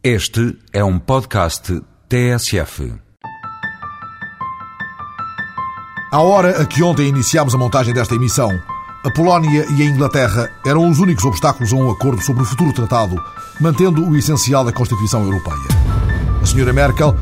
Este é um podcast TSF. À hora a que ontem iniciámos a montagem desta emissão, a Polónia e a Inglaterra eram os únicos obstáculos a um acordo sobre o futuro tratado, mantendo o essencial da Constituição Europeia. A senhora Merkel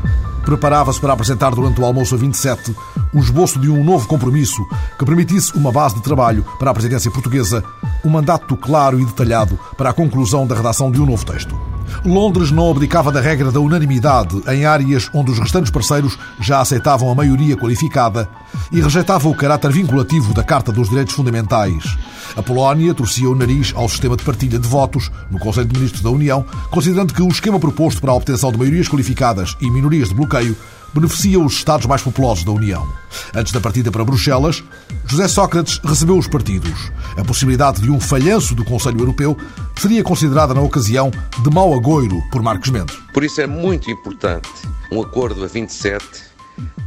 preparava-se para apresentar durante o almoço a 27 o esboço de um novo compromisso que permitisse uma base de trabalho para a presidência portuguesa, um mandato claro e detalhado para a conclusão da redação de um novo texto. Londres não abdicava da regra da unanimidade em áreas onde os restantes parceiros já aceitavam a maioria qualificada e rejeitava o caráter vinculativo da Carta dos Direitos Fundamentais. A Polónia torcia o nariz ao sistema de partilha de votos no Conselho de Ministros da União, considerando que o esquema proposto para a obtenção de maiorias qualificadas e minorias de bloqueio beneficia os Estados mais populosos da União. Antes da partida para Bruxelas, José Sócrates recebeu os partidos. A possibilidade de um falhanço do Conselho Europeu seria considerada na ocasião de mau agouro por Marcos Mendes. Por isso é muito importante um acordo a 27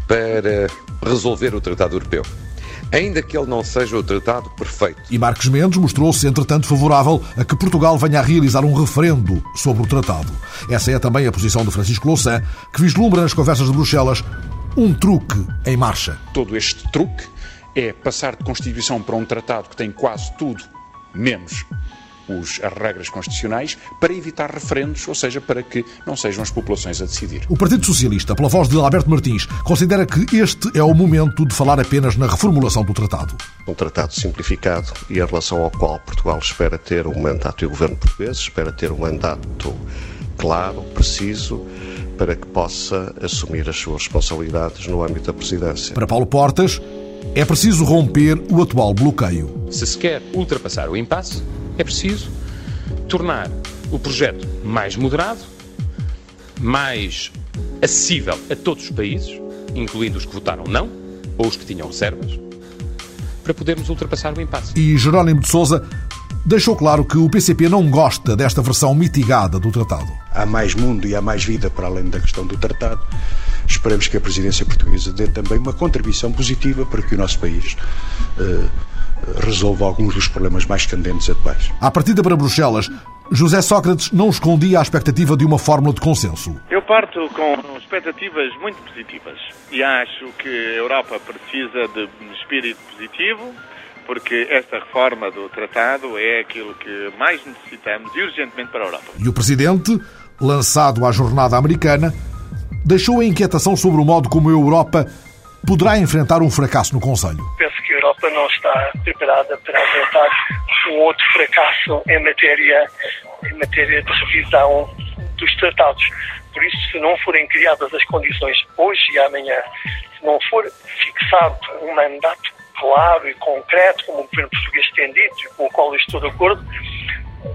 para resolver o Tratado Europeu ainda que ele não seja o tratado perfeito. E Marcos Mendes mostrou-se, entretanto, favorável a que Portugal venha a realizar um referendo sobre o tratado. Essa é também a posição de Francisco Louçã, que vislumbra nas conversas de Bruxelas um truque em marcha. Todo este truque é passar de Constituição para um tratado que tem quase tudo menos os, as regras constitucionais para evitar referendos, ou seja, para que não sejam as populações a decidir. O Partido Socialista, pela voz de Alberto Martins, considera que este é o momento de falar apenas na reformulação do tratado. Um tratado simplificado e em relação ao qual Portugal espera ter um mandato, e o governo português espera ter um mandato claro, preciso, para que possa assumir as suas responsabilidades no âmbito da presidência. Para Paulo Portas, é preciso romper o atual bloqueio. Se se quer ultrapassar o impasse, é preciso tornar o projeto mais moderado, mais acessível a todos os países, incluindo os que votaram não ou os que tinham reservas, para podermos ultrapassar o impasse. E Jerónimo de Sousa deixou claro que o PCP não gosta desta versão mitigada do tratado. Há mais mundo e há mais vida para além da questão do tratado. Esperamos que a presidência portuguesa dê também uma contribuição positiva para que o nosso país uh, resolva alguns dos problemas mais candentes atuais. À partida para Bruxelas, José Sócrates não escondia a expectativa de uma fórmula de consenso. Eu parto com expectativas muito positivas e acho que a Europa precisa de um espírito positivo, porque esta reforma do tratado é aquilo que mais necessitamos e urgentemente para a Europa. E o Presidente, lançado à jornada americana, deixou a inquietação sobre o modo como a Europa poderá enfrentar um fracasso no Conselho. Penso que a Europa não está preparada para enfrentar um outro fracasso em matéria, em matéria de revisão dos tratados. Por isso, se não forem criadas as condições hoje e amanhã, se não for fixado um mandato claro e concreto, como o governo português tem dito com o qual eu estou de acordo,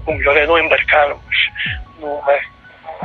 o melhor é não embarcarmos numa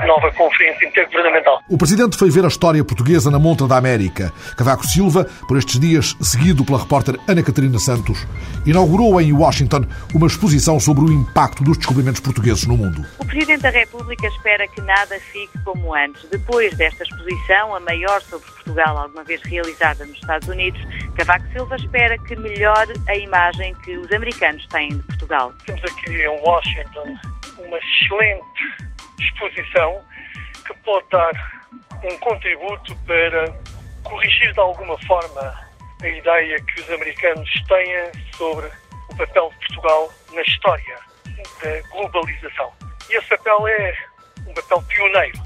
nova conferência intergovernamental. O presidente foi ver a história portuguesa na montra da América. Cavaco Silva, por estes dias, seguido pela repórter Ana Catarina Santos, inaugurou em Washington uma exposição sobre o impacto dos descobrimentos portugueses no mundo. O presidente da República espera que nada fique como antes. Depois desta exposição, a maior sobre Portugal alguma vez realizada nos Estados Unidos, Cavaco Silva espera que melhore a imagem que os americanos têm de Portugal. Temos aqui em Washington uma excelente exposição que pode dar um contributo para corrigir de alguma forma a ideia que os americanos têm sobre o papel de Portugal na história da globalização. E esse papel é um papel pioneiro,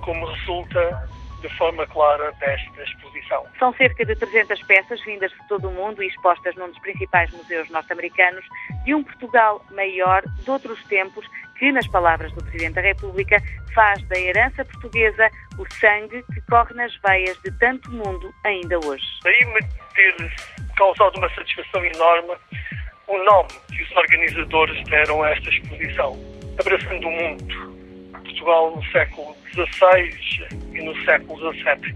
como resulta de forma clara desta exposição. São cerca de 300 peças vindas de todo o mundo e expostas num dos principais museus norte-americanos de um Portugal maior de outros tempos que, nas palavras do Presidente da República, faz da herança portuguesa o sangue que corre nas veias de tanto mundo ainda hoje. Daí me ter causado uma satisfação enorme o nome que os organizadores deram a esta exposição, Abraçando o Mundo. Portugal no século XVI e no século XVII.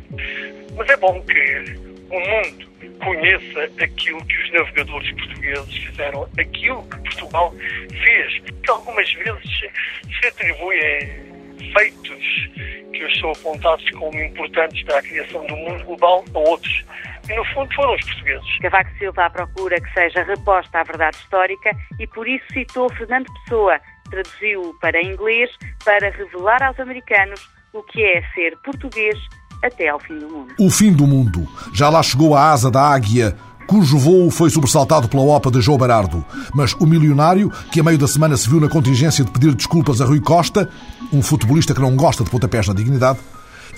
Mas é bom que o mundo conheça aquilo que os navegadores portugueses fizeram, aquilo que Portugal fez, que algumas vezes se atribuem feitos que hoje são apontados como importantes para a criação do mundo global a outros. E, no fundo, foram os portugueses. Cavaco Silva procura que seja reposta a verdade histórica e, por isso, citou Fernando Pessoa, traduziu para inglês para revelar aos americanos o que é ser português até ao fim do mundo. O fim do mundo. Já lá chegou a asa da águia cujo voo foi sobressaltado pela OPA de João Berardo. Mas o milionário, que a meio da semana se viu na contingência de pedir desculpas a Rui Costa, um futebolista que não gosta de pontapés na dignidade,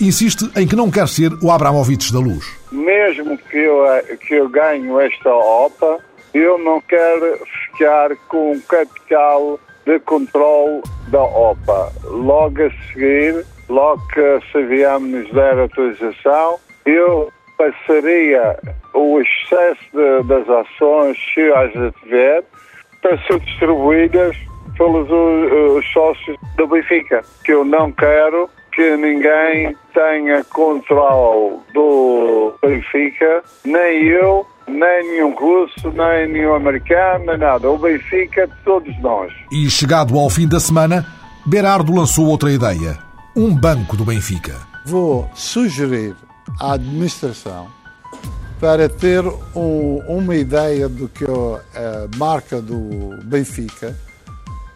insiste em que não quer ser o Abramovich da luz. Mesmo que eu, que eu ganhe esta OPA, eu não quero ficar com um capital de controle da OPA. Logo a seguir, logo que nos der autorização, eu passaria o excesso de, das ações, se as tiver, para ser distribuídas pelos os sócios do Benfica, que eu não quero que ninguém tenha controle do Benfica, nem eu, nem nenhum russo, nem nenhum americano, nem nada. O Benfica de todos nós. E chegado ao fim da semana, Berardo lançou outra ideia: um banco do Benfica. Vou sugerir à administração para ter um, uma ideia do que a marca do Benfica,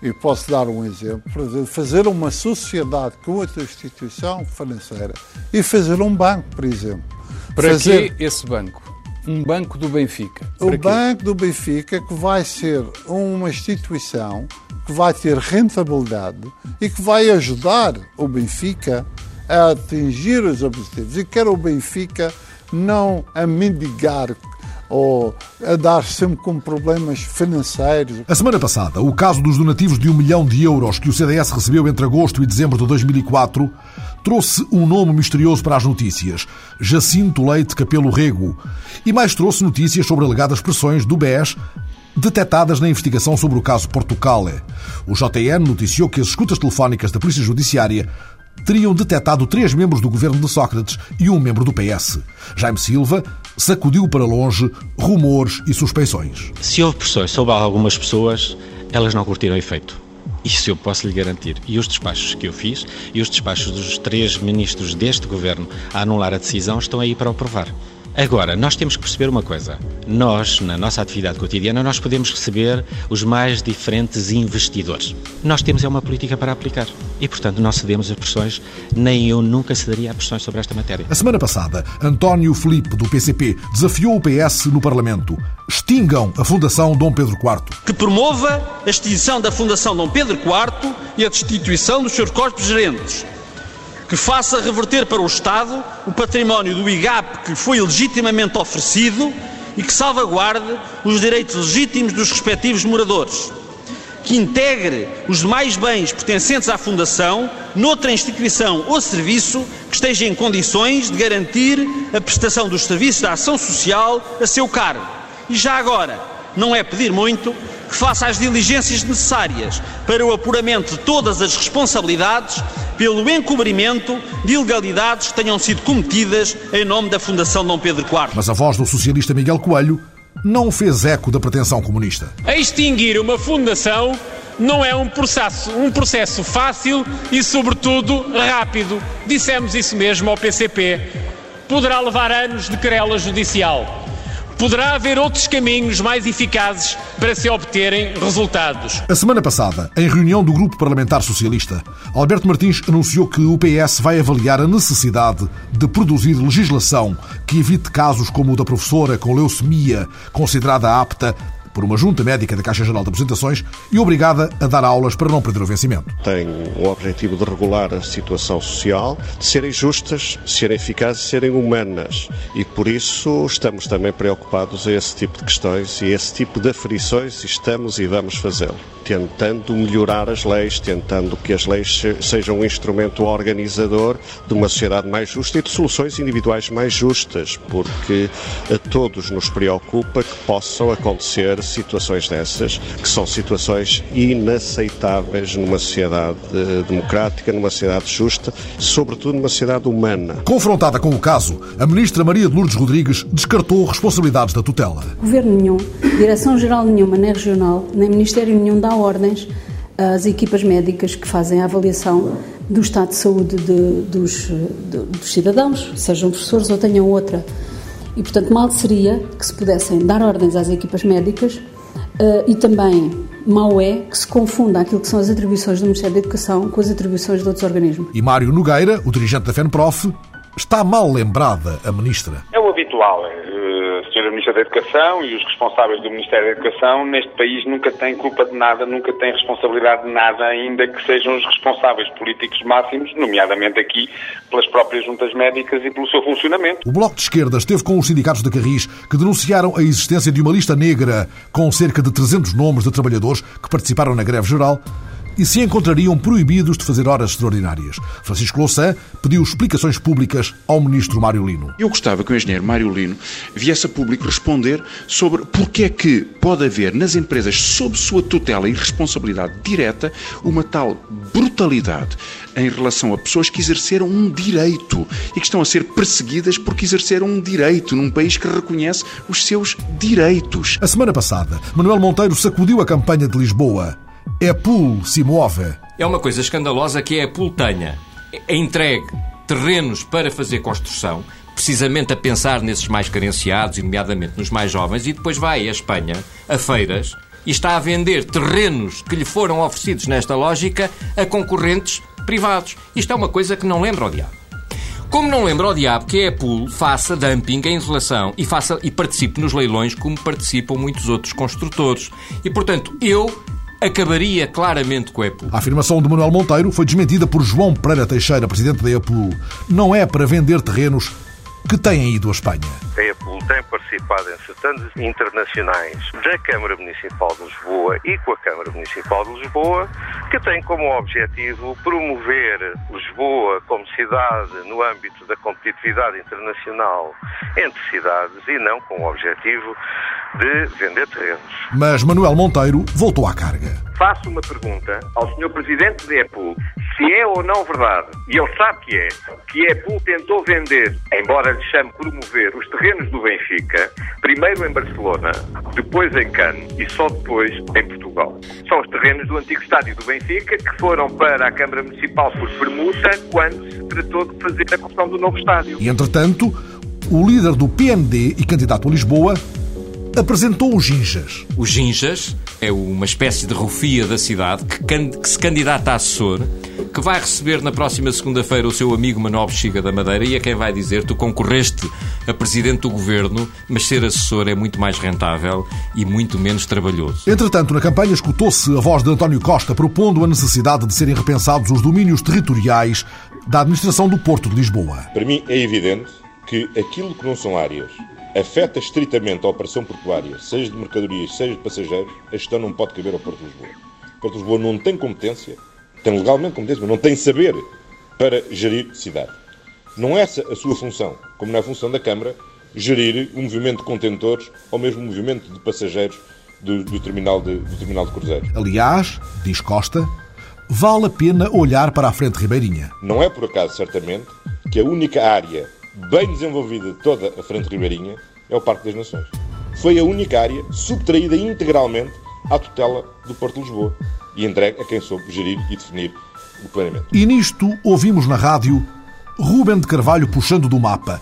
e posso dar um exemplo, fazer uma sociedade com outra instituição financeira e fazer um banco, por exemplo. Para fazer... que esse banco? Um banco do Benfica. O Banco do Benfica que vai ser uma instituição que vai ter rentabilidade e que vai ajudar o Benfica a atingir os objetivos. E quer o Benfica não a mendigar ou a dar sempre com problemas financeiros. A semana passada, o caso dos donativos de um milhão de euros que o CDS recebeu entre agosto e dezembro de 2004 trouxe um nome misterioso para as notícias: Jacinto Leite Capelo Rego. E mais trouxe notícias sobre alegadas pressões do BES detectadas na investigação sobre o caso Portucale. O JN noticiou que as escutas telefónicas da Polícia Judiciária teriam detectado três membros do governo de Sócrates e um membro do PS. Jaime Silva sacudiu para longe rumores e suspeições. Se houve pressões sobre algumas pessoas, elas não curtiram efeito. Isso eu posso lhe garantir. E os despachos que eu fiz e os despachos dos três ministros deste governo a anular a decisão estão aí para o provar. Agora, nós temos que perceber uma coisa. Nós, na nossa atividade cotidiana, nós podemos receber os mais diferentes investidores. Nós temos é uma política para aplicar. E, portanto, não cedemos a pressões, nem eu nunca cederia a pressões sobre esta matéria. A semana passada, António Felipe, do PCP, desafiou o PS no Parlamento. Extingam a Fundação Dom Pedro IV. Que promova a extinção da Fundação Dom Pedro IV e a destituição dos seus corpos gerentes que faça reverter para o Estado o património do IGAP que foi legitimamente oferecido e que salvaguarde os direitos legítimos dos respectivos moradores, que integre os demais bens pertencentes à Fundação noutra instituição ou serviço que esteja em condições de garantir a prestação dos serviços da ação social a seu cargo. E já agora, não é pedir muito, que faça as diligências necessárias para o apuramento de todas as responsabilidades pelo encobrimento de ilegalidades que tenham sido cometidas em nome da Fundação Dom Pedro IV. Mas a voz do socialista Miguel Coelho não fez eco da pretensão comunista. Extinguir uma fundação não é um processo, um processo fácil e, sobretudo, rápido. Dissemos isso mesmo ao PCP. Poderá levar anos de querela judicial poderá haver outros caminhos mais eficazes para se obterem resultados. A semana passada, em reunião do Grupo Parlamentar Socialista, Alberto Martins anunciou que o PS vai avaliar a necessidade de produzir legislação que evite casos como o da professora com leucemia, considerada apta por uma junta médica da Caixa Geral de Apresentações e obrigada a dar aulas para não perder o vencimento. Tem o objetivo de regular a situação social, de serem justas, serem eficazes, serem humanas. E por isso estamos também preocupados a esse tipo de questões e esse tipo de aferições e estamos e vamos fazê-lo. Tentando melhorar as leis, tentando que as leis sejam um instrumento organizador de uma sociedade mais justa e de soluções individuais mais justas, porque a todos nos preocupa que possam acontecer situações dessas, que são situações inaceitáveis numa sociedade eh, democrática, numa sociedade justa, sobretudo numa sociedade humana. Confrontada com o caso, a ministra Maria de Lourdes Rodrigues descartou responsabilidades da tutela. Governo nenhum, direção-geral nenhuma, nem regional, nem ministério nenhum dá ordens às equipas médicas que fazem a avaliação do estado de saúde de, dos, de, dos cidadãos, sejam professores ou tenham outra e, portanto, mal seria que se pudessem dar ordens às equipas médicas uh, e também mau é que se confunda aquilo que são as atribuições do Ministério da Educação com as atribuições de outros organismos. E Mário Nogueira, o dirigente da FENPROF, está mal lembrada a ministra. É habitual. A Sra. Ministra da Educação e os responsáveis do Ministério da Educação neste país nunca têm culpa de nada, nunca têm responsabilidade de nada, ainda que sejam os responsáveis políticos máximos, nomeadamente aqui pelas próprias juntas médicas e pelo seu funcionamento. O Bloco de Esquerda esteve com os sindicatos da Carris que denunciaram a existência de uma lista negra com cerca de 300 nomes de trabalhadores que participaram na greve geral e se encontrariam proibidos de fazer horas extraordinárias. Francisco Louçã pediu explicações públicas ao ministro Mário Lino. Eu gostava que o engenheiro Mário Lino viesse a público responder sobre porque é que pode haver nas empresas, sob sua tutela e responsabilidade direta, uma tal brutalidade em relação a pessoas que exerceram um direito e que estão a ser perseguidas porque exerceram um direito num país que reconhece os seus direitos. A semana passada, Manuel Monteiro sacudiu a campanha de Lisboa é Pool se move. É uma coisa escandalosa que é a Pool tenha entregue terrenos para fazer construção, precisamente a pensar nesses mais carenciados, e nomeadamente nos mais jovens, e depois vai à Espanha, a feiras, e está a vender terrenos que lhe foram oferecidos nesta lógica a concorrentes privados. Isto é uma coisa que não lembra ao diabo. Como não lembra ao diabo que é a Pool faça dumping em relação e, faça, e participe nos leilões como participam muitos outros construtores. E, portanto, eu acabaria claramente com a EPU. A afirmação de Manuel Monteiro foi desmentida por João Pereira Teixeira, presidente da EPU. Não é para vender terrenos que têm ido à Espanha. A EPUL tem participado em certames internacionais da Câmara Municipal de Lisboa e com a Câmara Municipal de Lisboa, que tem como objetivo promover Lisboa como cidade no âmbito da competitividade internacional entre cidades e não com o objetivo de vender terrenos. Mas Manuel Monteiro voltou à carga. Faço uma pergunta ao Sr. Presidente da EPUL se é ou não verdade, e ele sabe que é, que a EPUL tentou vender, embora lhe chame promover, os terrenos do Benfica, primeiro em Barcelona, depois em Cannes e só depois em Portugal. São os terrenos do antigo estádio do Benfica que foram para a Câmara Municipal por permuta quando se tratou de fazer a construção do novo estádio. E entretanto, o líder do PND e candidato a Lisboa apresentou os Ginjas. Os Ginjas é uma espécie de rufia da cidade que, que se candidata a assessor, que vai receber na próxima segunda-feira o seu amigo Manuel Bexiga da Madeira e a quem vai dizer tu concorreste a presidente do governo, mas ser assessor é muito mais rentável e muito menos trabalhoso. Entretanto, na campanha escutou-se a voz de António Costa propondo a necessidade de serem repensados os domínios territoriais da administração do Porto de Lisboa. Para mim é evidente que aquilo que não são áreas afeta estritamente a operação portuária, seja de mercadorias, seja de passageiros, a gestão não pode caber ao Porto de Lisboa. O Porto de Lisboa não tem competência, tem legalmente competência, mas não tem saber para gerir cidade. Não é essa a sua função, como não é a função da Câmara, gerir o movimento de contentores ou mesmo o movimento de passageiros do, do, terminal, de, do terminal de cruzeiros. Aliás, diz Costa, vale a pena olhar para a frente ribeirinha. Não é por acaso, certamente, que a única área bem desenvolvida de toda a frente ribeirinha é o Parque das Nações. Foi a única área subtraída integralmente à tutela do Porto de Lisboa e entregue a quem soube gerir e definir o planeamento. E nisto ouvimos na rádio Rubem de Carvalho puxando do mapa.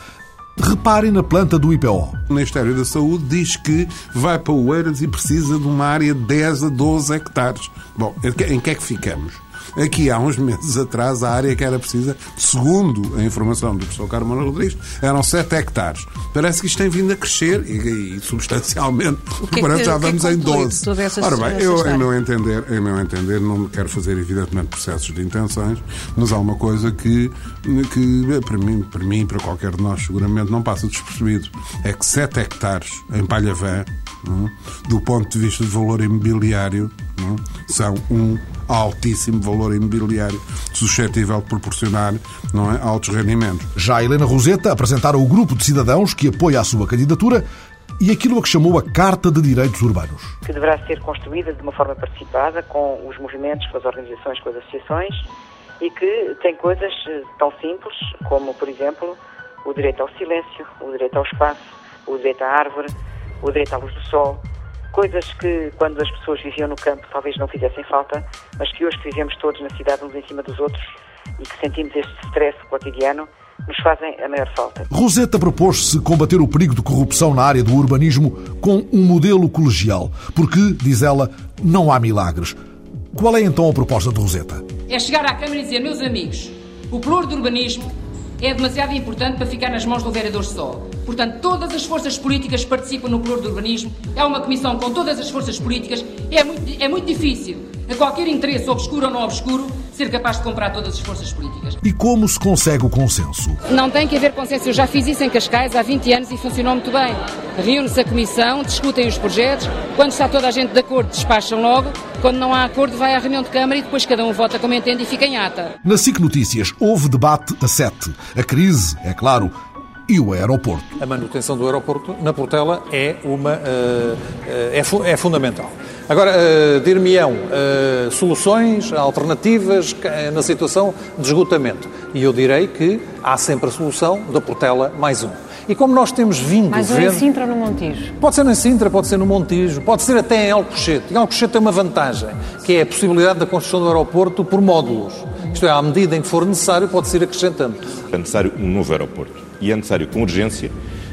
Reparem na planta do IPO. O Ministério da Saúde diz que vai para o Eiras e precisa de uma área de 10 a 12 hectares. Bom, em que é que ficamos? Aqui há uns meses atrás, a área que era precisa, segundo a informação do professor Carmona Rodrigues, eram 7 hectares. Parece que isto tem vindo a crescer e, e substancialmente. Que é já vamos é em 12. Ora bem, eu, em meu, entender, em meu entender, não quero fazer evidentemente processos de intenções, mas há uma coisa que, que para mim, para mim, para qualquer de nós, seguramente não passa despercebido. É que 7 hectares em Palhavã, é? Do ponto de vista de valor imobiliário, é? são um altíssimo valor imobiliário, suscetível de proporcionar não é, altos rendimentos. Já Helena Roseta apresentara o grupo de cidadãos que apoia a sua candidatura e aquilo a que chamou a Carta de Direitos Urbanos. Que deverá ser construída de uma forma participada com os movimentos, com as organizações, com as associações e que tem coisas eh, tão simples como, por exemplo, o direito ao silêncio, o direito ao espaço, o direito à árvore, o direito à luz do sol, coisas que quando as pessoas viviam no campo talvez não fizessem falta, mas que hoje que vivemos todos na cidade uns em cima dos outros e que sentimos este stress cotidiano, nos fazem a maior falta. Roseta propôs-se combater o perigo de corrupção na área do urbanismo com um modelo colegial, porque, diz ela, não há milagres. Qual é então a proposta de Roseta? É chegar à Câmara e dizer, meus amigos, o pluro do urbanismo é demasiado importante para ficar nas mãos do vereador só. Portanto, todas as forças políticas participam no pluro do urbanismo. É uma comissão com todas as forças políticas. É muito, é muito difícil, a qualquer interesse, obscuro ou não obscuro, ser capaz de comprar todas as forças políticas. E como se consegue o consenso? Não tem que haver consenso. Eu já fiz isso em Cascais há 20 anos e funcionou muito bem. Reúne-se a comissão, discutem os projetos. Quando está toda a gente de acordo, despacham logo. Quando não há acordo, vai à reunião de Câmara e depois cada um vota como entende e fica em ata. Na SIC Notícias houve debate a sete. A crise, é claro, e o aeroporto. A manutenção do aeroporto na Portela é, uma, uh, é, fu é, fundamental. Agora, uh, dir-me-ão uh, soluções alternativas na situação de esgotamento. E eu direi que há sempre a solução da Portela mais um. E como nós temos vindo Mais um ver... em Sintra ou no Montijo? Pode ser em Sintra, pode ser no Montijo, pode ser até em Alcochete. Em Alcochete tem uma vantagem, que é a possibilidade da construção do aeroporto por módulos. Isto é, à medida em que for necessário, pode-se ir acrescentando. É necessário um novo aeroporto. E é necessário com urgência,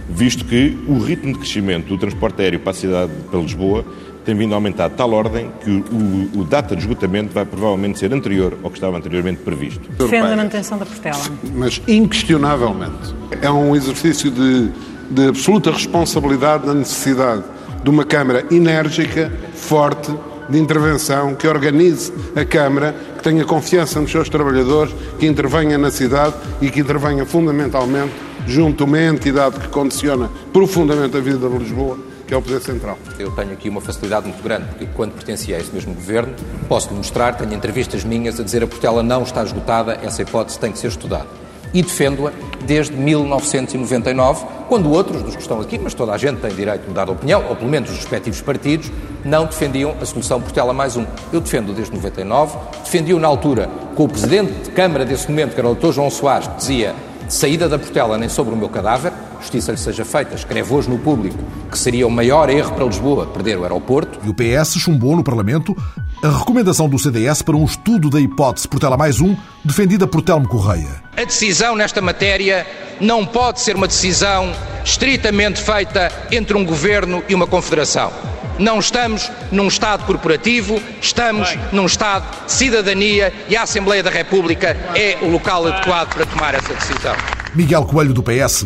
visto que o ritmo de crescimento do transporte aéreo para a cidade de Lisboa tem vindo a aumentar de tal ordem que o, o, data de esgotamento vai provavelmente ser anterior ao que estava anteriormente previsto. Defende a manutenção da Portela. Mas, inquestionavelmente, é um exercício de, de absoluta responsabilidade na necessidade de uma Câmara enérgica, forte, de intervenção, que organize a Câmara, que tenha confiança nos seus trabalhadores, que intervenha na cidade e que intervenha fundamentalmente junto a uma entidade que condiciona profundamente a vida de Lisboa, que é o Poder Central. Eu tenho aqui uma facilidade muito grande, porque quando pertencia a esse mesmo governo, posso demonstrar, tenho entrevistas minhas a dizer a Portela não está esgotada, essa hipótese tem que ser estudada. E defendo-a desde 1999, quando outros dos que estão aqui, mas toda a gente tem direito de mudar de opinião, ou pelo menos os respectivos partidos, não defendiam a solução Portela mais um. Eu defendo desde 99, defendi-o na altura com o presidente de Câmara desse momento, que era o Dr. João Soares, que dizia saída da Portela nem sobre o meu cadáver, justiça lhe seja feita, escreve hoje no público que seria o maior erro para Lisboa perder o aeroporto. E o PS chumbou no Parlamento a recomendação do CDS para um estudo da hipótese Portela mais um, defendida por Telmo Correia. A decisão nesta matéria não pode ser uma decisão estritamente feita entre um governo e uma confederação. Não estamos num Estado corporativo, estamos Bem. num Estado de cidadania e a Assembleia da República é o local adequado para tomar essa decisão. Miguel Coelho do PS.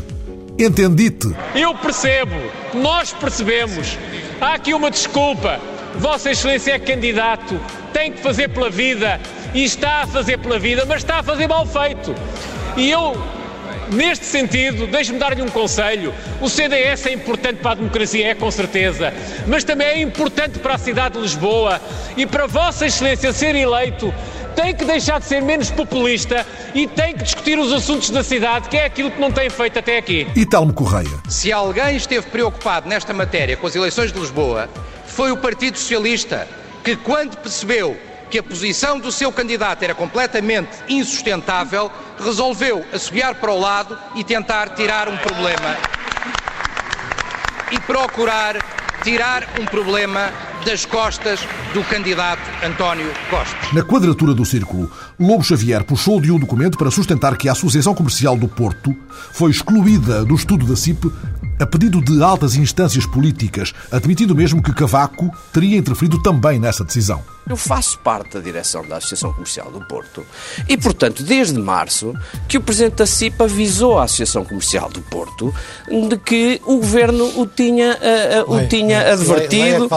Entendite. Eu percebo, nós percebemos. Há aqui uma desculpa. Vossa Excelência é candidato, tem que fazer pela vida e está a fazer pela vida, mas está a fazer mal feito. E eu Neste sentido, deixe-me dar-lhe um conselho. O CDS é importante para a democracia, é com certeza, mas também é importante para a cidade de Lisboa e para Vossa Excelência ser eleito. Tem que deixar de ser menos populista e tem que discutir os assuntos da cidade, que é aquilo que não tem feito até aqui. E Telmo Correia. Se alguém esteve preocupado nesta matéria com as eleições de Lisboa, foi o Partido Socialista, que quando percebeu que a posição do seu candidato era completamente insustentável, resolveu assobiar para o lado e tentar tirar um problema. E procurar tirar um problema das costas do candidato António Costa. Na quadratura do círculo, Lobo Xavier puxou de um documento para sustentar que a Associação Comercial do Porto foi excluída do estudo da CIP a pedido de altas instâncias políticas, admitindo mesmo que Cavaco teria interferido também nessa decisão. Eu faço parte da direção da Associação Comercial do Porto e, portanto, desde março que o Presidente da CIP avisou à Associação Comercial do Porto de que o Governo o tinha, uh, o tinha advertido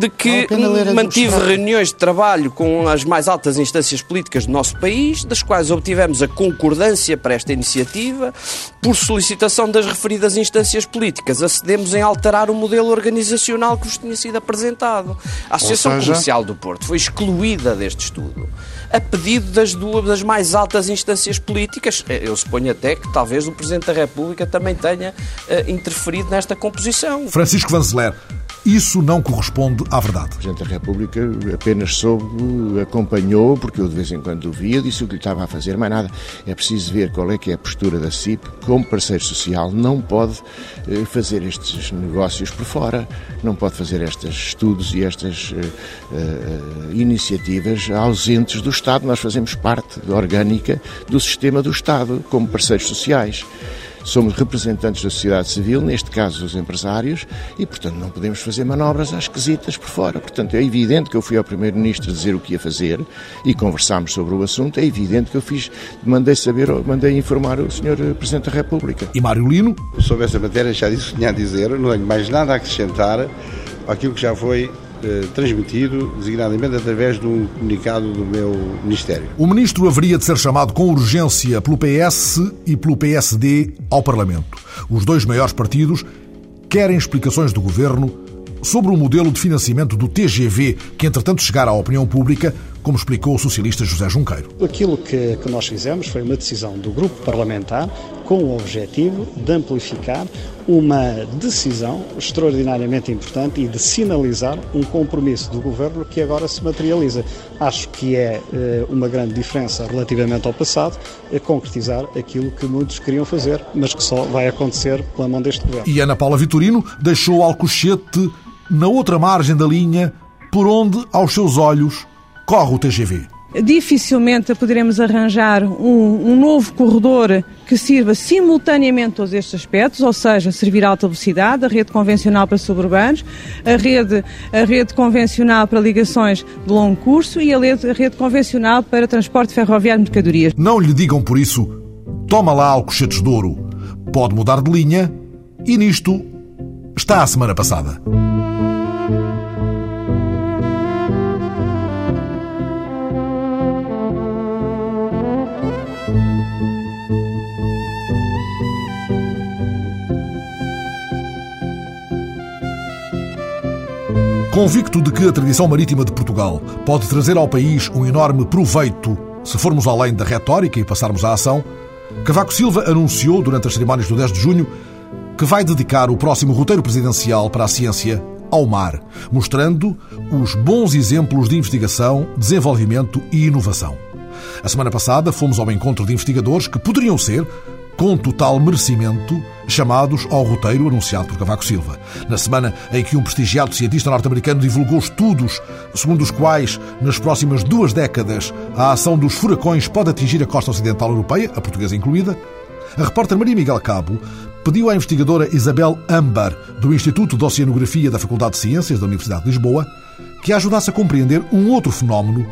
de que mantive reuniões de trabalho com as mais altas instâncias políticas do nosso país, das quais obtivemos a concordância para esta iniciativa. Por solicitação das referidas instâncias políticas, acedemos em alterar o modelo organizacional que vos tinha sido apresentado. A Associação seja... Comercial do Porto foi excluída deste estudo a pedido das duas das mais altas instâncias políticas. Eu suponho até que talvez o Presidente da República também tenha uh, interferido nesta composição. Francisco Vanzeler, Isso não corresponde à verdade. O Presidente da República apenas soube, acompanhou, porque eu de vez em quando o via, disse o que lhe estava a fazer, mais nada. É preciso ver qual é que é a postura da CIP. Como parceiro social, não pode eh, fazer estes negócios por fora, não pode fazer estes estudos e estas uh, iniciativas ausentes do Estado. Nós fazemos parte orgânica do sistema do Estado, como parceiros sociais somos representantes da sociedade civil, neste caso os empresários, e, portanto, não podemos fazer manobras às esquisitas por fora. Portanto, é evidente que eu fui ao Primeiro-Ministro dizer o que ia fazer e conversámos sobre o assunto. É evidente que eu fiz, mandei saber, mandei informar o Sr. Presidente da República. E Mário Lino? Sobre essa matéria, já disse o que tinha a dizer, não tenho mais nada a acrescentar àquilo que já foi transmitido, designadamente através de um comunicado do meu Ministério. O Ministro haveria de ser chamado com urgência pelo PS e pelo PSD ao Parlamento. Os dois maiores partidos querem explicações do Governo sobre o modelo de financiamento do TGV, que entretanto chegará à opinião pública, como explicou o socialista José Junqueiro. Aquilo que, que nós fizemos foi uma decisão do grupo parlamentar com o objetivo de amplificar uma decisão extraordinariamente importante e de sinalizar um compromisso do governo que agora se materializa. Acho que é eh, uma grande diferença relativamente ao passado é concretizar aquilo que muitos queriam fazer, mas que só vai acontecer pela mão deste governo. E Ana Paula Vitorino deixou Alcochete na outra margem da linha por onde, aos seus olhos, corre o TGV dificilmente poderemos arranjar um, um, novo corredor que sirva simultaneamente todos estes aspectos, ou seja, servir a alta velocidade, a rede convencional para suburbanos, a rede, a rede convencional para ligações de longo curso e a rede, a rede convencional para transporte ferroviário de mercadorias. Não lhe digam por isso, toma lá Alcochetes de Ouro. Pode mudar de linha e nisto está a semana passada. Convicto de que a tradição marítima de Portugal pode trazer ao país um enorme proveito se formos além da retórica e passarmos à ação, Cavaco Silva anunciou durante as cerimónias do 10 de junho que vai dedicar o próximo roteiro presidencial para a ciência ao mar, mostrando os bons exemplos de investigação, desenvolvimento e inovação. A semana passada fomos ao encontro de investigadores que poderiam ser com total merecimento, chamados ao roteiro anunciado por Cavaco Silva. Na semana em que um prestigiado cientista norte-americano divulgou estudos segundo os quais, nas próximas duas décadas, a ação dos furacões pode atingir a costa ocidental europeia, a portuguesa incluída, a repórter Maria Miguel Cabo pediu à investigadora Isabel Ambar, do Instituto de Oceanografia da Faculdade de Ciências da Universidade de Lisboa, que a ajudasse a compreender um outro fenómeno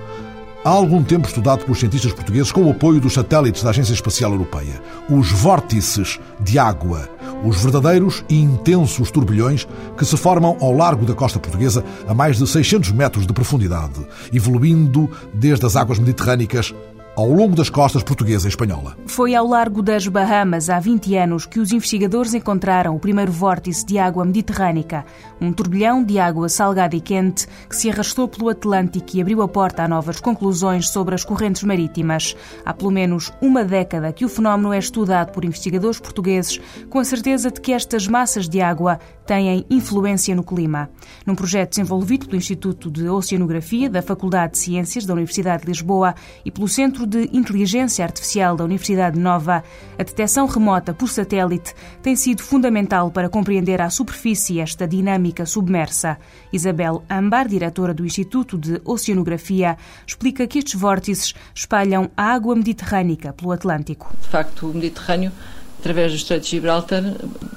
há algum tempo estudado pelos cientistas portugueses com o apoio dos satélites da Agência Espacial Europeia. Os vórtices de água, os verdadeiros e intensos turbilhões que se formam ao largo da costa portuguesa a mais de 600 metros de profundidade, evoluindo desde as águas mediterrânicas ao longo das costas portuguesa e espanhola. Foi ao largo das Bahamas, há 20 anos, que os investigadores encontraram o primeiro vórtice de água mediterrânica, um turbilhão de água salgada e quente que se arrastou pelo Atlântico e abriu a porta a novas conclusões sobre as correntes marítimas. Há pelo menos uma década que o fenómeno é estudado por investigadores portugueses com a certeza de que estas massas de água têm influência no clima. Num projeto desenvolvido pelo Instituto de Oceanografia da Faculdade de Ciências da Universidade de Lisboa e pelo Centro de Inteligência Artificial da Universidade Nova, a detecção remota por satélite tem sido fundamental para compreender à superfície esta dinâmica submersa. Isabel Ambar, diretora do Instituto de Oceanografia, explica que estes vórtices espalham a água mediterrânica pelo Atlântico. De facto, o Mediterrâneo através do Estreito de Gibraltar,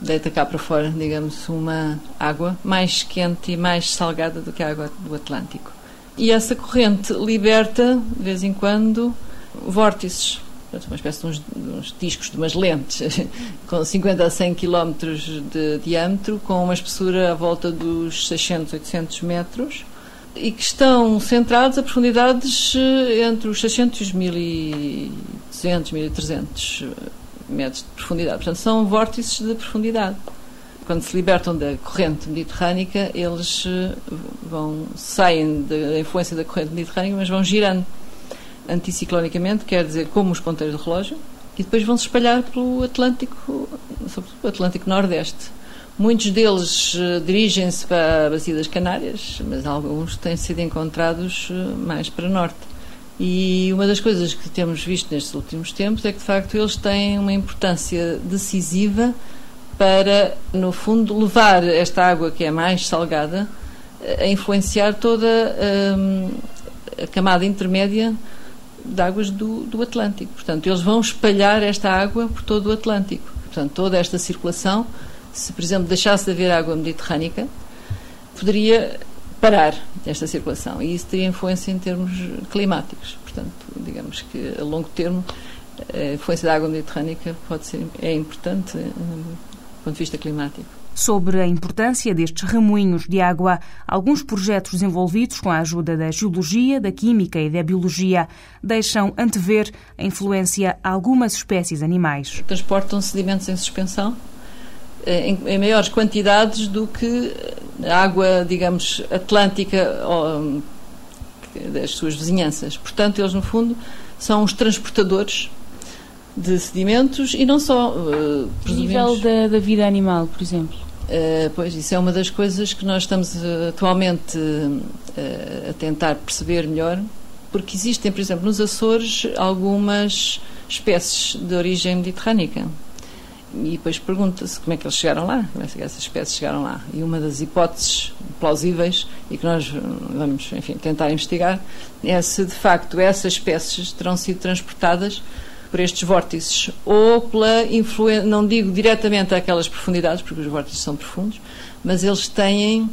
deita cá para fora, digamos, uma água mais quente e mais salgada do que a água do Atlântico. E essa corrente liberta, de vez em quando, vórtices, uma espécie de uns, uns, discos, de umas lentes, com 50 a 100 km de diâmetro, com uma espessura à volta dos 600, 800 metros, e que estão centrados a profundidades eh, entre os 600 e os 1200, 1300 metros de profundidade. Portanto, são vórtices de profundidade. Quando se libertam da corrente mediterrânica, eles eh, vão, saem da influência da corrente mediterrânica, mas vão girando anticiclonicamente, quer dizer, como os ponteiros do relógio, e depois vão se espalhar pelo Atlântico, sobretudo o Atlântico Nordeste, Muitos deles uh, dirigem-se para a Bacia das Canárias, mas alguns têm sido encontrados uh, mais para norte. E uma das coisas que temos visto nestes últimos tempos é que, de facto, eles têm uma importância decisiva para, no fundo, levar esta água que é mais salgada a influenciar toda um, a camada intermédia de águas do, do Atlântico. Portanto, eles vão espalhar esta água por todo o Atlântico. Portanto, toda esta circulação, se, por exemplo, deixasse de haver água mediterrânica, poderia parar esta circulação e isso teria influência em termos climáticos. Portanto, digamos que a longo termo a influência da água mediterrânica pode ser é importante eh, do ponto de vista climático. Sobre a importância destes ramoinhos de água, alguns projetos desenvolvidos com a ajuda da geologia, da química e da biologia deixam antever a influência a algumas espécies animais. Transportam sedimentos em suspensão eh, em, em maiores quantidades do que a água, digamos, atlântica ou, das suas vizinhanças. Portanto, eles, no fundo, são os transportadores de sedimentos e não só. Uh, nível da, da vida animal, por exemplo. Uh, pois, isso é uma das coisas que nós estamos uh, atualmente uh, a tentar perceber melhor, porque existem, por exemplo, nos Açores algumas espécies de origem mediterrânica. E depois pergunta-se como é que eles chegaram lá, como é que essas espécies chegaram lá. E uma das hipóteses plausíveis e que nós vamos, enfim, tentar investigar é se de facto essas espécies terão sido transportadas por estes vórtices, ou pela influência, não digo diretamente àquelas profundidades, porque os vórtices são profundos, mas eles têm,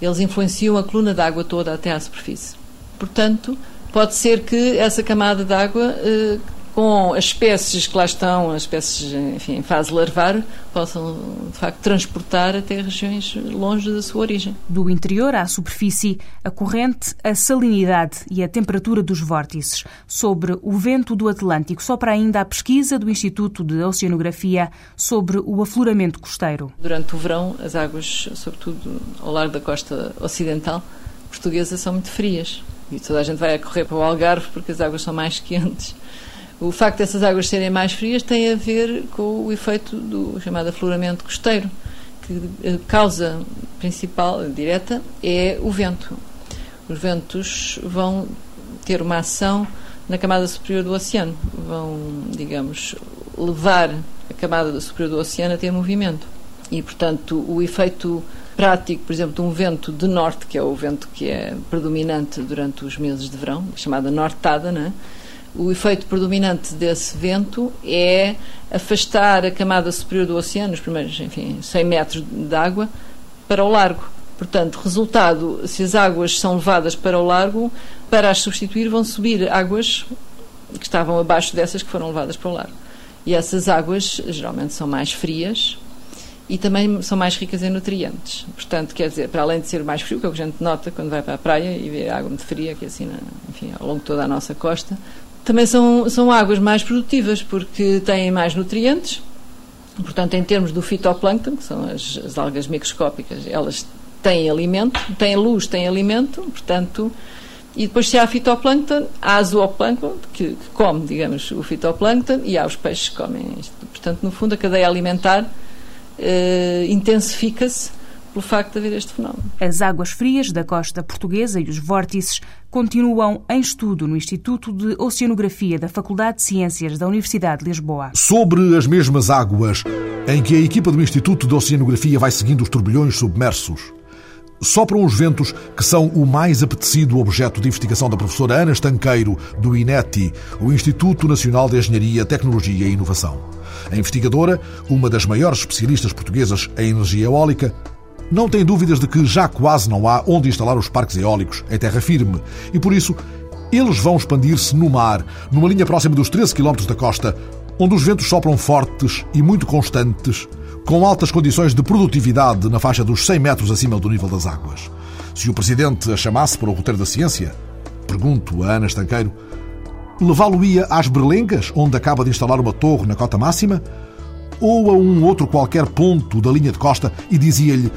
eles influenciam a coluna d'água toda até à superfície. Portanto, pode ser que essa camada d'água eh, com as espécies que lá estão, as espécies enfim, em fase larvar, possam de facto transportar até regiões longe da sua origem. Do interior à superfície, a corrente, a salinidade e a temperatura dos vórtices. Sobre o vento do Atlântico, só para ainda a pesquisa do Instituto de Oceanografia sobre o afloramento costeiro. Durante o verão, as águas, sobretudo ao largo da costa ocidental portuguesa, são muito frias. E toda a gente vai a correr para o Algarve porque as águas são mais quentes. O facto dessas águas serem mais frias tem a ver com o efeito do chamado afloramento costeiro, que a causa principal, direta, é o vento. Os ventos vão ter uma ação na camada superior do oceano, vão, digamos, levar a camada superior do oceano a ter movimento. E, portanto, o efeito prático, por exemplo, de um vento de norte, que é o vento que é predominante durante os meses de verão, chamada nortada, não é? O efeito predominante desse vento é afastar a camada superior do oceano, os primeiros, enfim, 100 metros de água, para o largo. Portanto, resultado, se as águas são levadas para o largo, para as substituir vão subir águas que estavam abaixo dessas que foram levadas para o largo. E essas águas geralmente são mais frias e também são mais ricas em nutrientes. Portanto, quer dizer, para além de ser mais frio, que é o que a gente nota quando vai para a praia e vê água muito fria, que é assim, enfim, ao longo de toda a nossa costa, também são, são águas mais produtivas porque têm mais nutrientes. Portanto, em termos do fitoplâncton, que são as, as algas microscópicas, elas têm alimento, têm luz, têm alimento, portanto, e depois se há fitoplâncton, há zooplâncton, que, que come, digamos, o fitoplâncton, e há os peixes que comem isto. Portanto, no fundo, a cadeia alimentar eh, intensifica-se pelo facto de haver este fenómeno. As águas frias da costa portuguesa e os vórtices continuam em estudo no Instituto de Oceanografia da Faculdade de Ciências da Universidade de Lisboa. Sobre as mesmas águas em que a equipa do Instituto de Oceanografia vai seguindo os turbilhões submersos, sopram os ventos que são o mais apetecido objeto de investigação da professora Ana Estanqueiro, do INETI, o Instituto Nacional de Engenharia, Tecnologia e Inovação. A investigadora, uma das maiores especialistas portuguesas em energia eólica, não tem dúvidas de que já quase não há onde instalar os parques eólicos em terra firme e, por isso, eles vão expandir-se no mar, numa linha próxima dos 13 km da costa, onde os ventos sopram fortes e muito constantes, com altas condições de produtividade na faixa dos 100 metros acima do nível das águas. Se o Presidente a chamasse para o roteiro da ciência, pergunto a Ana Estanqueiro, levá-lo-ia às Berlengas, onde acaba de instalar uma torre na cota máxima, ou a um outro qualquer ponto da linha de costa e dizia-lhe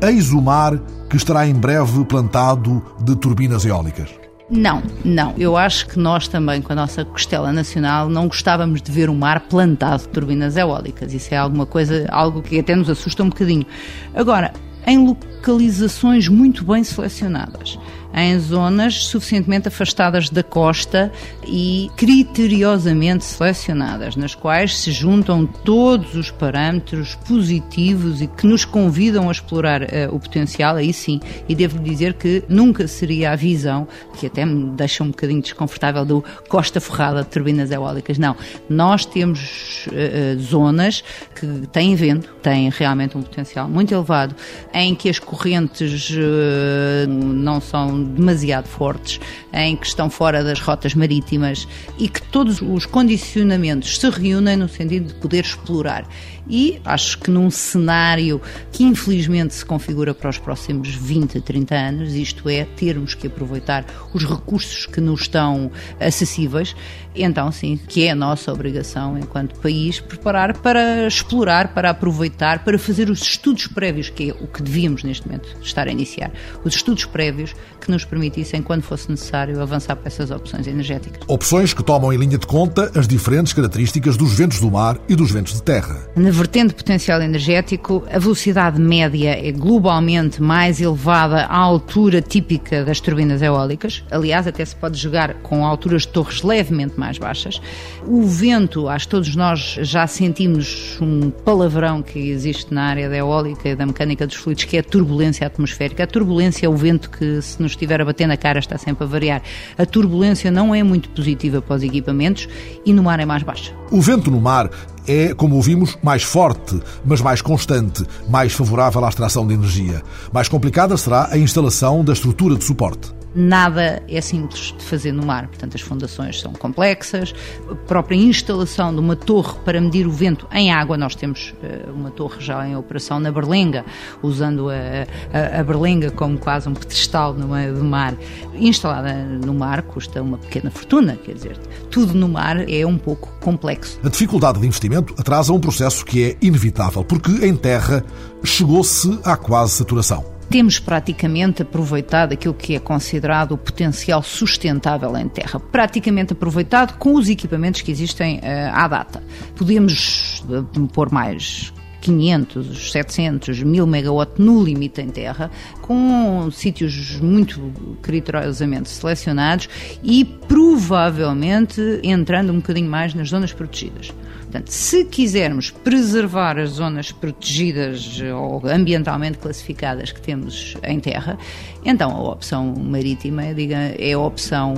Eis o mar que estará em breve plantado de turbinas eólicas. Não, não. Eu acho que nós também, com a nossa costela nacional, não gostávamos de ver o mar plantado de turbinas eólicas. Isso é alguma coisa, algo que até nos assusta um bocadinho. Agora, em localizações muito bem selecionadas em zonas suficientemente afastadas da costa e criteriosamente selecionadas, nas quais se juntam todos os parâmetros positivos e que nos convidam a explorar uh, o potencial, aí sim. E devo dizer que nunca seria a visão, que até me deixa um bocadinho desconfortável, do costa forrada de turbinas eólicas. Não. Nós temos uh, zonas que têm vento, têm realmente um potencial muito elevado, em que as correntes uh, não são demasiado fortes, em que estão fora das rotas marítimas e que todos os condicionamentos se reúnem no sentido de poder explorar. E acho que num cenário que infelizmente se configura para os próximos 20 a 30 anos, isto é, termos que aproveitar os recursos que nos estão acessíveis, então sim, que é a nossa obrigação enquanto país preparar para explorar, para aproveitar, para fazer os estudos prévios, que é o que devíamos neste momento estar a iniciar, os estudos prévios que nos permitissem, quando fosse necessário, avançar para essas opções energéticas. Opções que tomam em linha de conta as diferentes características dos ventos do mar e dos ventos de terra. Na vertente potencial energético, a velocidade média é globalmente mais elevada à altura típica das turbinas eólicas. Aliás, até se pode jogar com alturas de torres levemente mais baixas. O vento, acho que todos nós já sentimos um palavrão que existe na área da eólica e da mecânica dos fluidos, que é a turbulência atmosférica. A turbulência é o vento que, se nos estiver a bater na cara, está sempre a variar. A turbulência não é muito positiva para os equipamentos e no mar é mais baixa. O vento no mar é, como ouvimos, mais forte, mas mais constante, mais favorável à extração de energia. Mais complicada será a instalação da estrutura de suporte nada é simples de fazer no mar. Portanto, as fundações são complexas, a própria instalação de uma torre para medir o vento em água, nós temos uh, uma torre já em operação na Berlenga, usando a, a, a Berlenga como quase um pedestal no meio do mar. Instalada no mar custa uma pequena fortuna, quer dizer, tudo no mar é um pouco complexo. A dificuldade de investimento atrasa um processo que é inevitável, porque em terra chegou-se à quase saturação temos praticamente aproveitado aquilo que é considerado o potencial sustentável em terra. Praticamente aproveitado com os equipamentos que existem uh, à data. Podemos uh, pôr mais 500, 700, 1000 megawatt no limite em terra, com sítios muito criteriosamente selecionados e provavelmente entrando um bocadinho mais nas zonas protegidas. Portanto, se quisermos preservar as zonas protegidas ou ambientalmente classificadas que temos em terra, então a opção marítima diga, é a opção,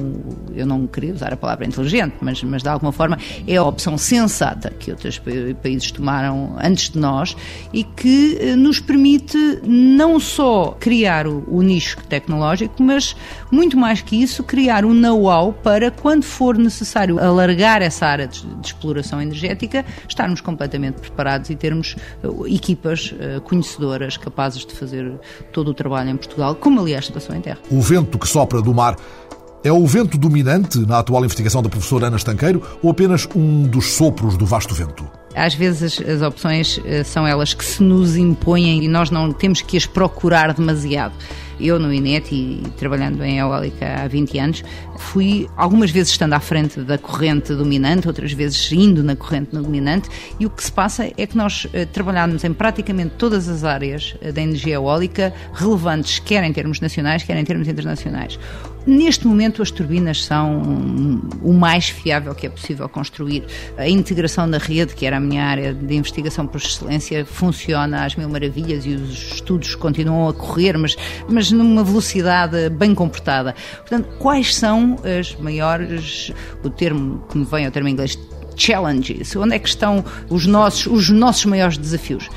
eu não queria usar a palavra inteligente, mas, mas de alguma forma é a opção sensata que outros países tomaram antes de nós e que eh, nos permite não só criar o, o nicho tecnológico, mas muito mais que isso, criar um know-how para quando for necessário alargar essa área de, de exploração energética energética, estarmos completamente preparados e termos eh, equipas eh, conhecedoras capazes de fazer todo o trabalho em Portugal, como aliás passou em terra. O vento que sopra do mar é o vento dominante na atual investigação da professora Ana Estanqueiro ou apenas um dos sopros do vasto vento? Às vezes as opções eh, são elas que se nos impõem e nós não temos que as procurar demasiado. Eu no INET e trabalhando em eólica há 20 anos, fui algumas vezes estando à frente da corrente dominante, outras vezes indo na corrente dominante, e o que se passa é que nós eh, trabalhamos em praticamente todas as áreas eh, da energia eólica relevantes, quer em termos nacionais, quer em termos internacionais. Neste momento, as turbinas são o mais fiável que é possível construir. A integração da rede, que era a minha área de investigação por excelência, funciona às mil maravilhas e os estudos continuam a correr, mas, mas numa velocidade bem comportada. Portanto, quais são as maiores, o termo que me vem é o termo em inglês, challenges? Onde é que estão os nossos, os nossos maiores desafios?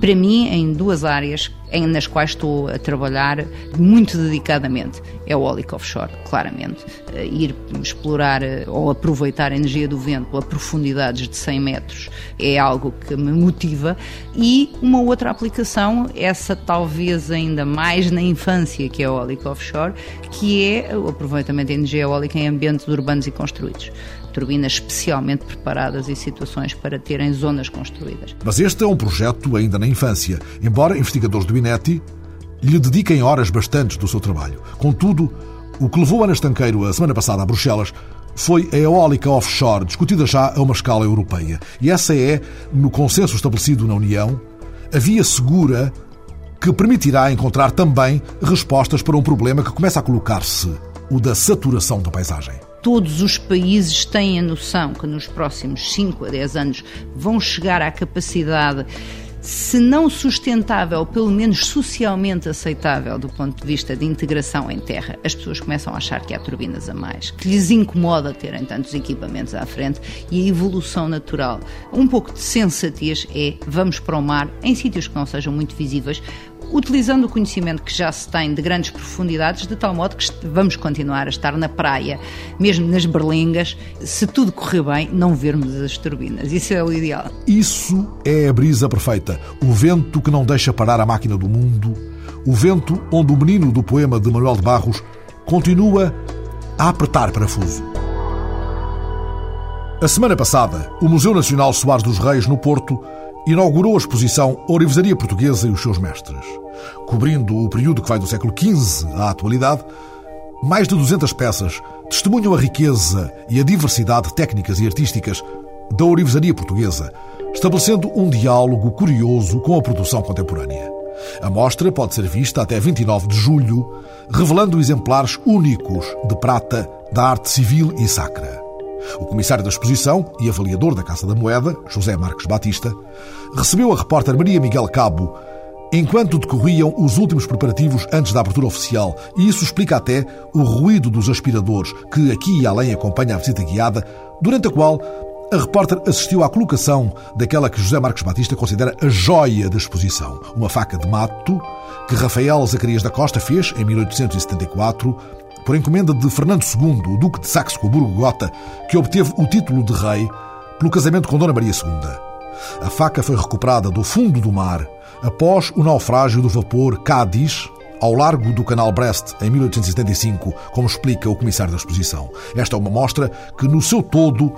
Para mim, em duas áreas nas quais estou a trabalhar muito dedicadamente. É o eólico offshore, claramente. Eh, ir explorar eh, ou aproveitar a energia do vento a profundidades de 100 metros é algo que me motiva. E uma outra aplicação, essa talvez ainda mais na infância, que é o eólico offshore, que é o aproveitamento da energia eólica em ambientes urbanos e construídos turbinas especialmente preparadas e situações para terem zonas construídas. Mas este é um projeto ainda na infância, embora investigadores do INETI lhe dediquem horas bastantes do seu trabalho. Contudo, O que levou Ana Estanqueiro a semana passada a Bruxelas foi a eólica offshore, discutida já a uma escala europeia. E essa é, no consenso estabelecido na União, a via segura que permitirá encontrar também respostas para um problema que começa a colocar-se, o da saturação da paisagem todos os países têm a noção que nos próximos 5 a 10 anos vão chegar à capacidade se não sustentável, pelo menos socialmente aceitável do ponto de vista de integração em terra, as pessoas começam a achar que há turbinas a mais, que lhes incomoda terem tantos equipamentos à frente e a evolução natural. Um pouco de sensatez é vamos para o mar em sítios que não sejam muito visíveis, utilizando o conhecimento que já se tem de grandes profundidades, de tal modo que vamos continuar a estar na praia, mesmo nas berlingas, se tudo correr bem, não vermos as turbinas. Isso é o ideal. Isso é a brisa perfeita. O vento que não deixa parar a máquina do mundo. O vento onde o menino do poema de Manuel de Barros continua a apertar parafuso. A semana passada, o Museu Nacional Soares dos Reis, no Porto, inaugurou a exposição Orivesaria Portuguesa e os seus mestres. Cobrindo o período que vai do século XV à atualidade, mais de 200 peças testemunham a riqueza e a diversidade de técnicas e artísticas da orivesaria portuguesa, estabelecendo um diálogo curioso com a produção contemporânea. A mostra pode ser vista até 29 de julho, revelando exemplares únicos de prata da arte civil e sacra. O comissário da exposição e avaliador da Casa da Moeda, José Marques Batista, recebeu a repórter Maria Miguel Cabo enquanto decorriam os últimos preparativos antes da abertura oficial, e isso explica até o ruído dos aspiradores que aqui e além acompanha a visita guiada, durante a qual a repórter assistiu à colocação daquela que José Marques Batista considera a joia da exposição, uma faca de mato que Rafael Zacarias da Costa fez em 1874 por encomenda de Fernando II, o Duque de Saxe-Coburgo-Gotha, que obteve o título de rei pelo casamento com Dona Maria II. A faca foi recuperada do fundo do mar após o naufrágio do vapor Cádiz ao largo do canal Brest em 1875, como explica o comissário da exposição. Esta é uma mostra que, no seu todo,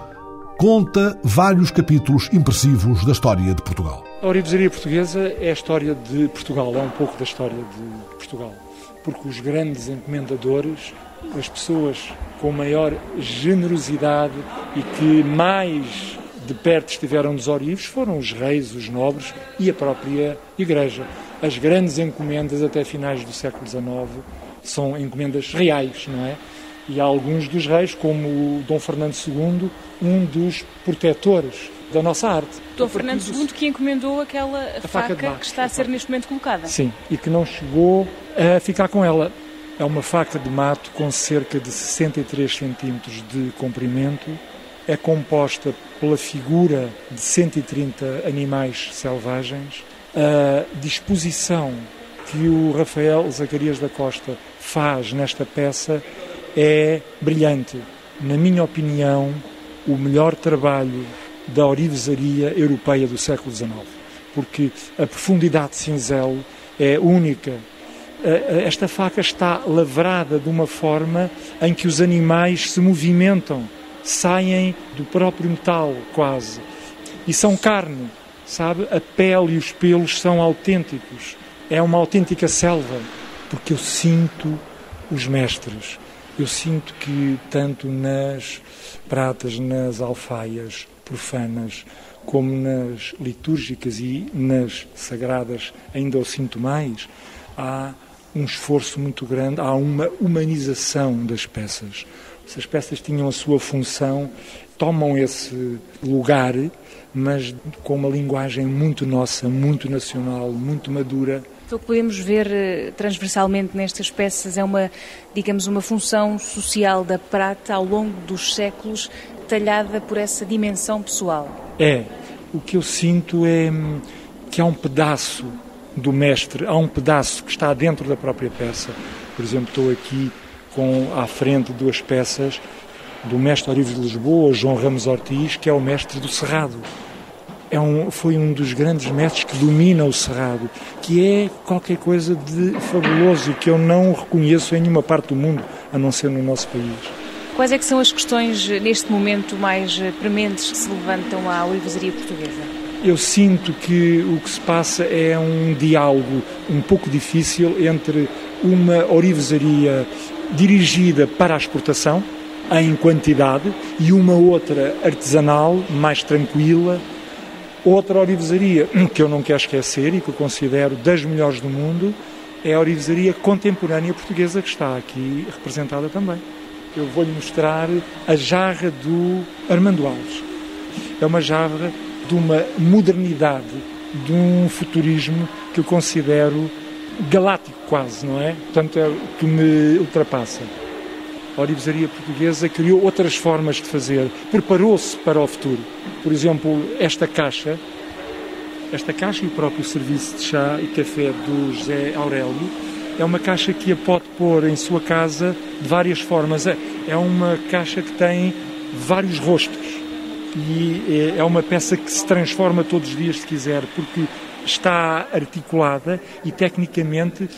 conta vários capítulos impressivos da história de Portugal. A orivesaria portuguesa é a história de Portugal, é um pouco da história de Portugal porque os grandes encomendadores, as pessoas com maior generosidade e que mais de perto estiveram dos orivos foram os reis, os nobres e a própria Igreja. As grandes encomendas até finais do século XIX são encomendas reais, não é? E há alguns dos reis, como Dom Fernando II, um dos protetores da nossa arte. Dom Fernando II que encomendou aquela a faca, faca que está a ser neste momento colocada. Sim, e que não chegou a ficar com ela. É uma faca de mato com cerca de 63 centímetros de comprimento. É composta pela figura de 130 animais selvagens. A disposição que o Rafael Zacarias da Costa faz nesta peça é brilhante. Na minha opinião, o melhor trabalho da orivesaria europeia do século XIX, porque a profundidade de cinzel é única. Esta faca está lavrada de uma forma em que os animais se movimentam, saem do próprio metal, quase, e são carne, sabe? A pele e os pelos são autênticos. É uma autêntica selva, porque eu sinto os mestres. Eu sinto que tanto nas pratas, nas alfaias, profanas como nas litúrgicas e nas sagradas, ainda o sinto mais, há um esforço muito grande, há uma humanização das peças. Essas peças tinham a sua função, tomam esse lugar, mas com uma linguagem muito nossa, muito nacional, muito madura. O que podemos ver eh, transversalmente nestas peças é uma, digamos, uma função social da prata ao longo dos séculos talhada por essa dimensão pessoal. É. O que eu sinto é hum, que há um pedaço do mestre, há um pedaço que está dentro da própria peça. Por exemplo, estou aqui com à frente duas peças do mestre Orives de Lisboa, João Ramos Ortiz, que é o mestre do Cerrado. É um, foi um dos grandes mestres que domina o Cerrado, que é qualquer coisa de fabuloso que eu não reconheço em nenhuma parte do mundo, a não ser no nosso país. Quais é que são as questões neste momento mais prementes que se levantam à orivesaria portuguesa? Eu sinto que o que se passa é um diálogo um pouco difícil entre uma orivesaria dirigida para a exportação, em quantidade, e uma outra artesanal, mais tranquila. Outra orivesaria que eu não quero esquecer e que eu considero das melhores do mundo é a orivesaria contemporânea portuguesa que está aqui representada também. Eu vou-lhe mostrar a jarra do Armando Alves. É uma jarra de uma modernidade, de um futurismo que eu considero galáctico quase, não é? Portanto, é o que me ultrapassa. A orivesaria portuguesa criou outras formas de fazer, preparou-se para o futuro. Por exemplo, esta caixa, esta caixa e o próprio serviço de chá e café do José Aurélio, é uma caixa que a pode pôr em sua casa de várias formas. É, é uma caixa que tem vários rostos e é, é uma peça que se transforma todos os dias, se quiser, porque está articulada e tecnicamente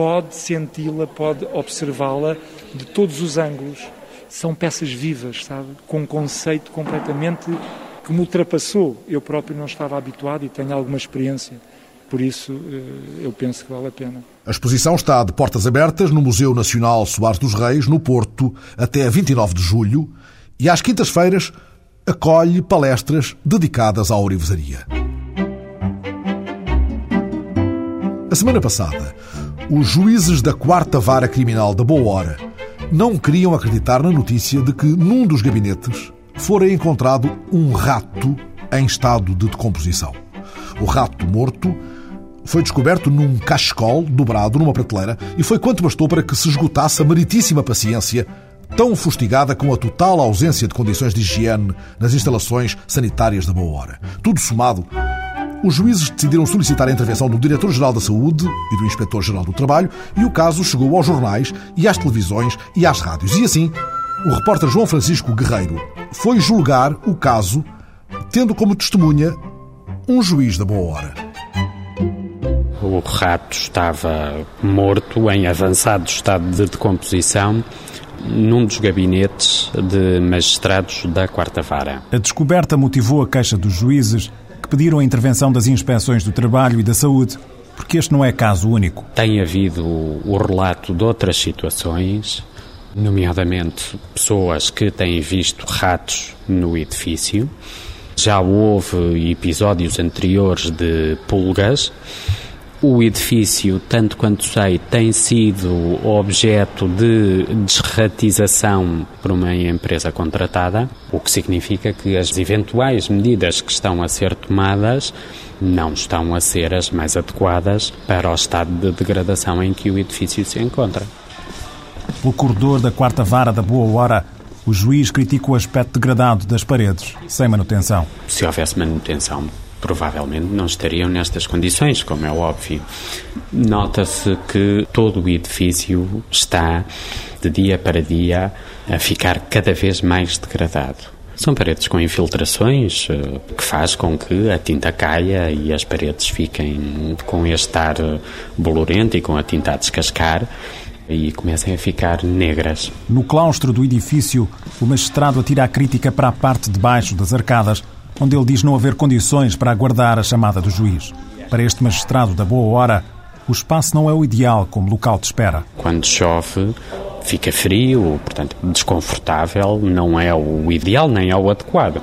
pode senti-la, pode observá-la de todos os ângulos. São peças vivas, sabe? Com um conceito completamente que me ultrapassou. Eu próprio não estava habituado e tenho alguma experiência. Por isso, eh, eu penso que vale a pena. A exposição está de portas abertas no Museu Nacional Soares dos Reis, no Porto, até 29 de julho, e às quintas-feiras acolhe palestras dedicadas à orivesaria. A semana passada, os juízes da Quarta Vara Criminal da Boa Hora não queriam acreditar na notícia de que num dos gabinetes fora encontrado um rato em estado de decomposição. O rato morto foi descoberto num cachecol dobrado numa prateleira e foi quanto bastou para que se esgotasse a meritíssima paciência tão fustigada com a total ausência de condições de higiene nas instalações sanitárias da Boa Hora. Tudo somado, os juízes decidiram solicitar a intervenção do Diretor-Geral da Saúde e do Inspetor-Geral do Trabalho e o caso chegou aos jornais e às televisões e às rádios. E assim, o repórter João Francisco Guerreiro foi julgar o caso, tendo como testemunha um juiz da Boa Hora. O rato estava morto, em avançado estado de decomposição, num dos gabinetes de magistrados da Quarta Vara. A descoberta motivou a queixa dos juízes que pediram a intervenção das inspeções do trabalho e da saúde, porque este não é caso único. Tem havido o relato de outras situações, nomeadamente pessoas que têm visto ratos no edifício. Já houve episódios anteriores de pulgas o edifício, tanto quanto sei, tem sido objeto de desratização por uma empresa contratada, o que significa que as eventuais medidas que estão a ser tomadas não estão a ser as mais adequadas para o estado de degradação em que o edifício se encontra. Pelo corredor da quarta vara da Boa Hora, o juiz critica o aspecto degradado das paredes, sem manutenção. Se houvesse manutenção, provavelmente não estariam nestas condições, como é óbvio. Nota-se que todo o edifício está, de dia para dia, a ficar cada vez mais degradado. São paredes com infiltrações, eh, que faz com que a tinta caia e as paredes fiquem com este ar eh, bolorento e com a tinta a descascar e comecem a ficar negras. No claustro do edifício, o magistrado atira a crítica para a parte de baixo das arcadas, onde ele diz não haver condições para aguardar a chamada do juiz. Para este magistrado da boa hora, o espaço não é o ideal como local de espera. Quando chove, fica frio, portanto desconfortável, não é o ideal nem é o adequado.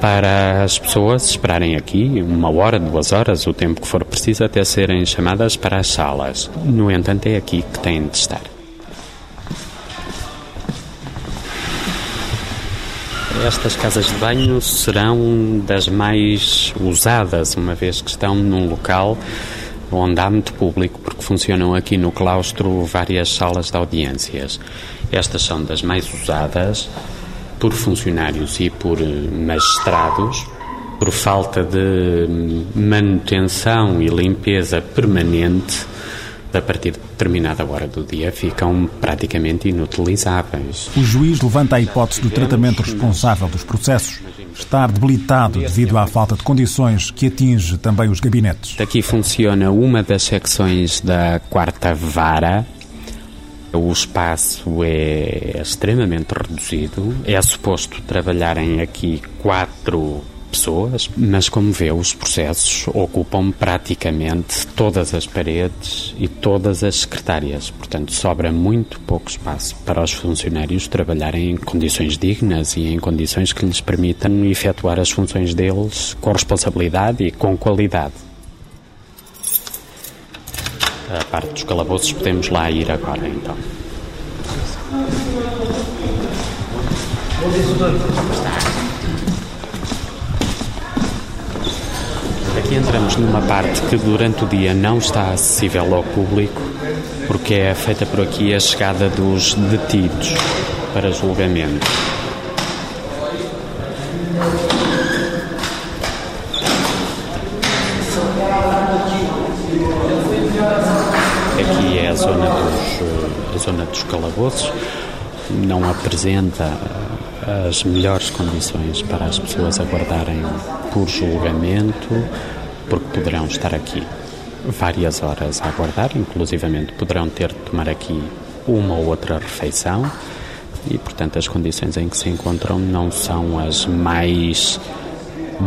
Para as pessoas esperarem aqui uma hora, duas horas, o tempo que for preciso até serem chamadas para as salas. No entanto, é aqui que têm de estar. Estas casas de banho serão das mais usadas, uma vez que estão num local onde há muito público, porque funcionam aqui no claustro várias salas de audiências. Estas são das mais usadas por funcionários e por magistrados, por falta de manutenção e limpeza permanente a partir de determinada hora do dia, ficam praticamente inutilizáveis. O juiz levanta a hipótese do tratamento responsável dos processos estar debilitado devido à falta de condições que atinge também os gabinetes. Aqui funciona uma das secções da quarta vara. O espaço é extremamente reduzido. É suposto trabalharem aqui quatro pessoas, mas como vê, os processos ocupam praticamente todas as paredes e todas as secretárias. Portanto, sobra muito pouco espaço para os funcionários trabalharem em condições dignas e em condições que lhes permitam efetuar as funções deles com responsabilidade e com qualidade. A parte dos calabouços podemos lá ir agora, então. Aqui entramos numa parte que durante o dia não está acessível ao público, porque é feita por aqui a chegada dos detidos para julgamento. Aqui é a zona dos, a zona dos calabouços, não apresenta as melhores condições para as pessoas aguardarem por julgamento, porque poderão estar aqui várias horas a aguardar, inclusivamente poderão ter de tomar aqui uma ou outra refeição e, portanto, as condições em que se encontram não são as mais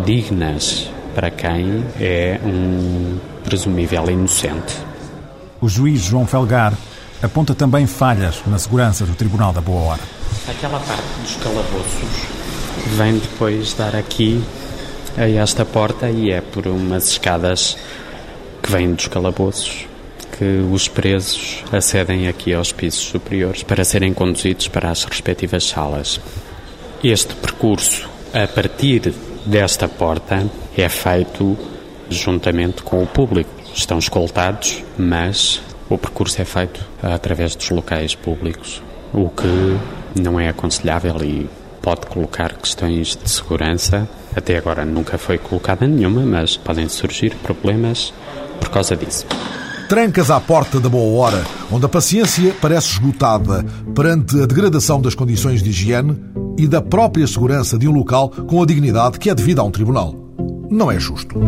dignas para quem é um presumível inocente. O juiz João Felgar aponta também falhas na segurança do Tribunal da Boa Hora. Aquela parte dos calabouços vem depois dar aqui a esta porta e é por umas escadas que vêm dos calabouços que os presos acedem aqui aos pisos superiores para serem conduzidos para as respectivas salas. Este percurso, a partir desta porta, é feito juntamente com o público. Estão escoltados, mas o percurso é feito através dos locais públicos, o que não é aconselhável e pode colocar questões de segurança. Até agora nunca foi colocada nenhuma, mas podem surgir problemas por causa disso. Trancas à porta da boa hora, onde a paciência parece esgotada perante a degradação das condições de higiene e da própria segurança de um local com a dignidade que é devida a um tribunal. Não é justo.